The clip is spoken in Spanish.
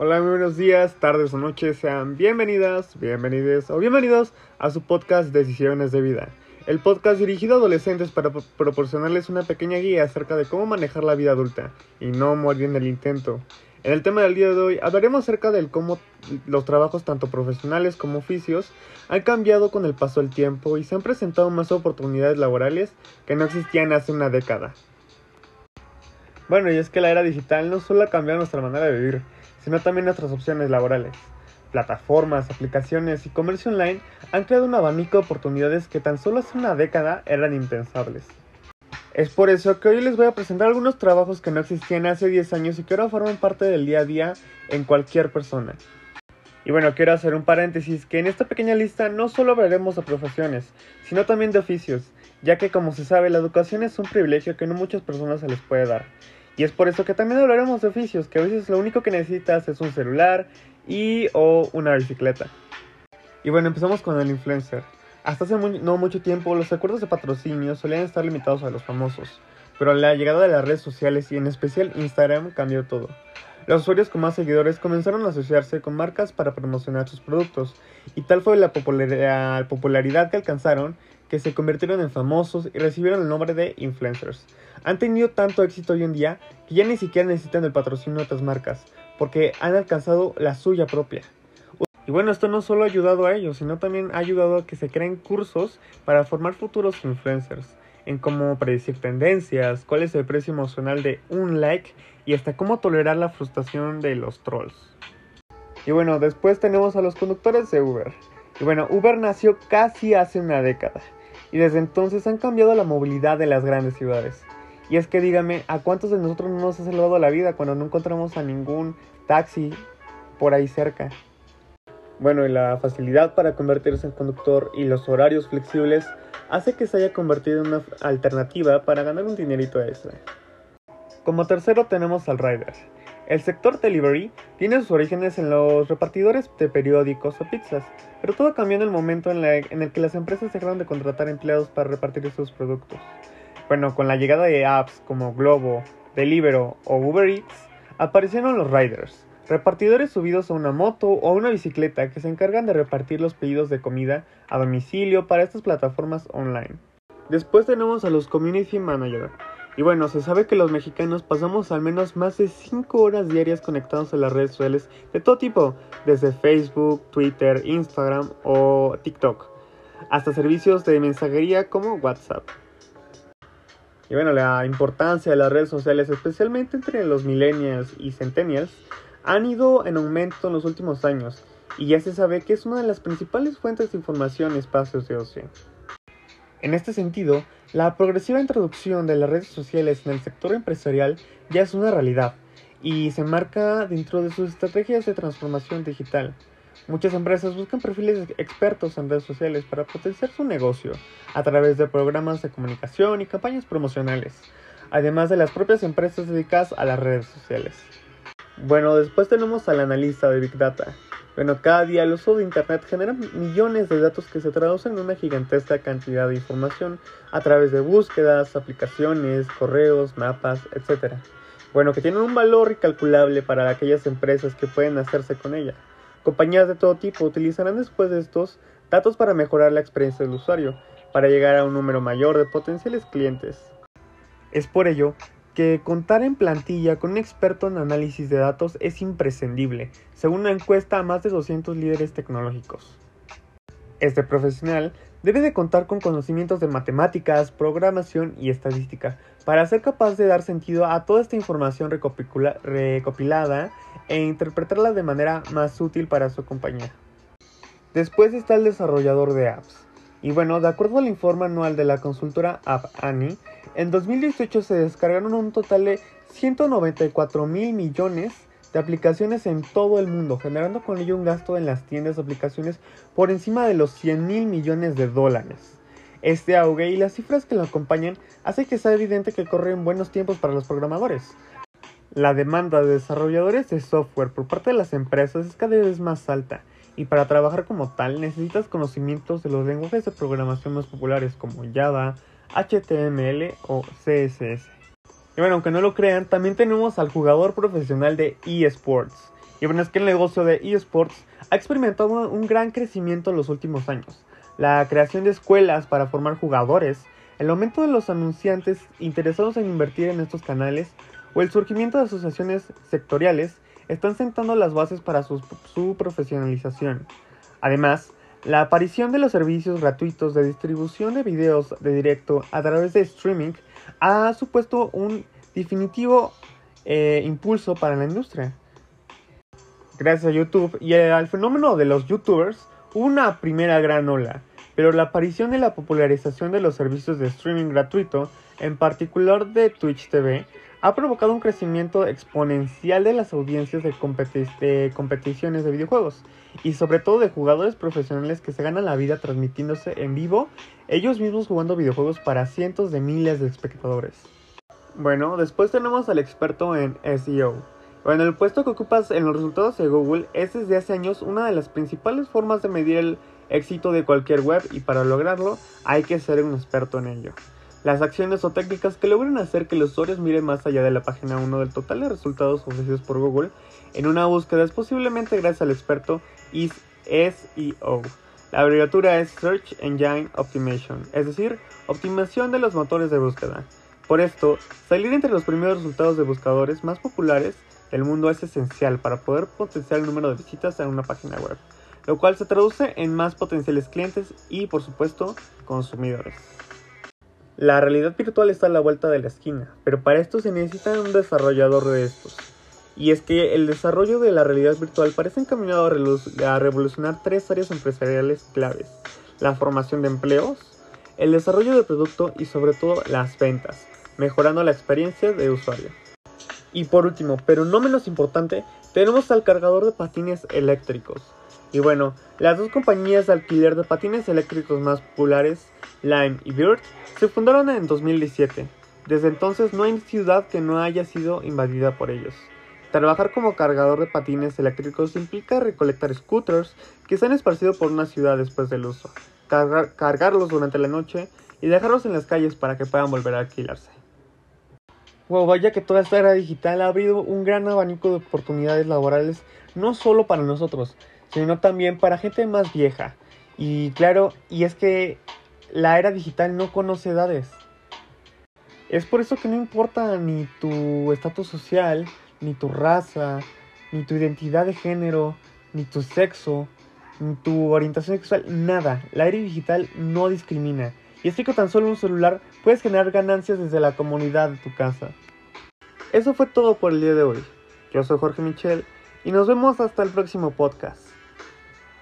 Hola, muy buenos días, tardes o noches, sean bienvenidas, bienvenidos o bienvenidos a su podcast Decisiones de Vida. El podcast dirigido a adolescentes para proporcionarles una pequeña guía acerca de cómo manejar la vida adulta y no morir en el intento. En el tema del día de hoy hablaremos acerca de cómo los trabajos tanto profesionales como oficios han cambiado con el paso del tiempo y se han presentado más oportunidades laborales que no existían hace una década. Bueno, y es que la era digital no solo ha cambiado nuestra manera de vivir, sino también nuestras opciones laborales. Plataformas, aplicaciones y comercio online han creado un abanico de oportunidades que tan solo hace una década eran impensables. Es por eso que hoy les voy a presentar algunos trabajos que no existían hace 10 años y que ahora forman parte del día a día en cualquier persona. Y bueno, quiero hacer un paréntesis que en esta pequeña lista no solo hablaremos de profesiones, sino también de oficios, ya que como se sabe la educación es un privilegio que no muchas personas se les puede dar. Y es por eso que también hablaremos de oficios, que a veces lo único que necesitas es un celular y o una bicicleta. Y bueno, empezamos con el influencer. Hasta hace no mucho tiempo los acuerdos de patrocinio solían estar limitados a los famosos, pero la llegada de las redes sociales y en especial Instagram cambió todo. Los usuarios con más seguidores comenzaron a asociarse con marcas para promocionar sus productos, y tal fue la popularidad que alcanzaron que se convirtieron en famosos y recibieron el nombre de influencers. Han tenido tanto éxito hoy en día que ya ni siquiera necesitan el patrocinio de otras marcas, porque han alcanzado la suya propia. Y bueno, esto no solo ha ayudado a ellos, sino también ha ayudado a que se creen cursos para formar futuros influencers, en cómo predecir tendencias, cuál es el precio emocional de un like y hasta cómo tolerar la frustración de los trolls. Y bueno, después tenemos a los conductores de Uber. Y bueno, Uber nació casi hace una década y desde entonces han cambiado la movilidad de las grandes ciudades. Y es que dígame, ¿a cuántos de nosotros no nos ha salvado la vida cuando no encontramos a ningún taxi por ahí cerca? Bueno, y la facilidad para convertirse en conductor y los horarios flexibles hace que se haya convertido en una alternativa para ganar un dinerito extra. Como tercero tenemos al rider. El sector delivery tiene sus orígenes en los repartidores de periódicos o pizzas, pero todo cambió en el momento en, el que las empresas dejaron de contratar empleados para repartir sus productos. Bueno, con la llegada de apps como Globo, Deliveroo o Uber Eats, aparecieron los riders, repartidores subidos a una moto o a una bicicleta que se encargan de repartir los pedidos de comida a domicilio para estas plataformas online. Después tenemos a los community managers, y bueno, se sabe que los mexicanos pasamos al menos más de 5 horas diarias conectados a las redes sociales de todo tipo, desde Facebook, Twitter, Instagram o TikTok, hasta servicios de mensajería como WhatsApp. Y bueno, la importancia de las redes sociales, especialmente entre los millennials y centennials, han ido en aumento en los últimos años y ya se sabe que es una de las principales fuentes de información en espacios de ocio. En este sentido, la progresiva introducción de las redes sociales en el sector empresarial ya es una realidad y se marca dentro de sus estrategias de transformación digital. Muchas empresas buscan perfiles expertos en redes sociales para potenciar su negocio a través de programas de comunicación y campañas promocionales, además de las propias empresas dedicadas a las redes sociales. Bueno, después tenemos al analista de Big Data, bueno, cada día el uso de Internet genera millones de datos que se traducen en una gigantesca cantidad de información a través de búsquedas, aplicaciones, correos, mapas, etc. Bueno, que tienen un valor incalculable para aquellas empresas que pueden hacerse con ella. Compañías de todo tipo utilizarán después de estos datos para mejorar la experiencia del usuario, para llegar a un número mayor de potenciales clientes. Es por ello que contar en plantilla con un experto en análisis de datos es imprescindible, según una encuesta a más de 200 líderes tecnológicos. Este profesional debe de contar con conocimientos de matemáticas, programación y estadística para ser capaz de dar sentido a toda esta información recopilada e interpretarla de manera más útil para su compañía. Después está el desarrollador de apps. Y bueno, de acuerdo al informe anual de la consultora App Annie, en 2018 se descargaron un total de 194 mil millones de aplicaciones en todo el mundo, generando con ello un gasto en las tiendas de aplicaciones por encima de los 100 mil millones de dólares. Este auge y las cifras que lo acompañan hace que sea evidente que corren buenos tiempos para los programadores. La demanda de desarrolladores de software por parte de las empresas es cada vez más alta y para trabajar como tal necesitas conocimientos de los lenguajes de programación más populares como Java, HTML o CSS. Y bueno, aunque no lo crean, también tenemos al jugador profesional de eSports. Y bueno, es que el negocio de eSports ha experimentado un gran crecimiento en los últimos años. La creación de escuelas para formar jugadores, el aumento de los anunciantes interesados en invertir en estos canales o el surgimiento de asociaciones sectoriales están sentando las bases para su, su profesionalización. Además, la aparición de los servicios gratuitos de distribución de videos de directo a través de streaming ha supuesto un definitivo eh, impulso para la industria. Gracias a YouTube y al fenómeno de los youtubers hubo una primera gran ola, pero la aparición y la popularización de los servicios de streaming gratuito, en particular de Twitch TV, ha provocado un crecimiento exponencial de las audiencias de, competiciones de videojuegos y sobre todo de jugadores profesionales que se ganan la vida transmitiéndose en vivo, ellos mismos jugando videojuegos para cientos de miles de espectadores. Bueno, después tenemos al experto en SEO. Bueno, el puesto que ocupas en los resultados de Google es desde hace años una de las principales formas de medir el éxito de cualquier web y para lograrlo hay que ser un experto en ello. Las acciones o técnicas que logran hacer que los usuarios miren más allá de la página 1 del total de resultados ofrecidos por Google en una búsqueda es posiblemente gracias al experto SEO. La abreviatura es Search Engine Optimization, es decir, optimización de los motores de búsqueda. Por esto, salir entre los primeros resultados de buscadores más populares del mundo es esencial para poder potenciar el número de visitas en una página web, lo cual se traduce en más potenciales clientes y, por supuesto, consumidores. La realidad virtual está a la vuelta de la esquina, pero para esto se necesita un desarrollador de estos. Y es que el desarrollo de la realidad virtual parece encaminado a revolucionar tres áreas empresariales claves. La formación de empleos, el desarrollo de producto y sobre todo las ventas, mejorando la experiencia de usuario. Y por último, pero no menos importante, tenemos al cargador de patines eléctricos. Y bueno, las dos compañías de alquiler de patines eléctricos más populares, Lime y Bird, se fundaron en 2017. Desde entonces no hay ciudad que no haya sido invadida por ellos. Trabajar como cargador de patines eléctricos implica recolectar scooters que se han esparcido por una ciudad después del uso, cargarlos durante la noche y dejarlos en las calles para que puedan volver a alquilarse. Wow, vaya que toda esta era digital ha abrido un gran abanico de oportunidades laborales, no solo para nosotros, sino también para gente más vieja. Y claro, y es que la era digital no conoce edades. Es por eso que no importa ni tu estatus social, ni tu raza, ni tu identidad de género, ni tu sexo, ni tu orientación sexual, nada. La era digital no discrimina. Y es que con tan solo un celular puedes generar ganancias desde la comunidad de tu casa. Eso fue todo por el día de hoy. Yo soy Jorge Michel y nos vemos hasta el próximo podcast.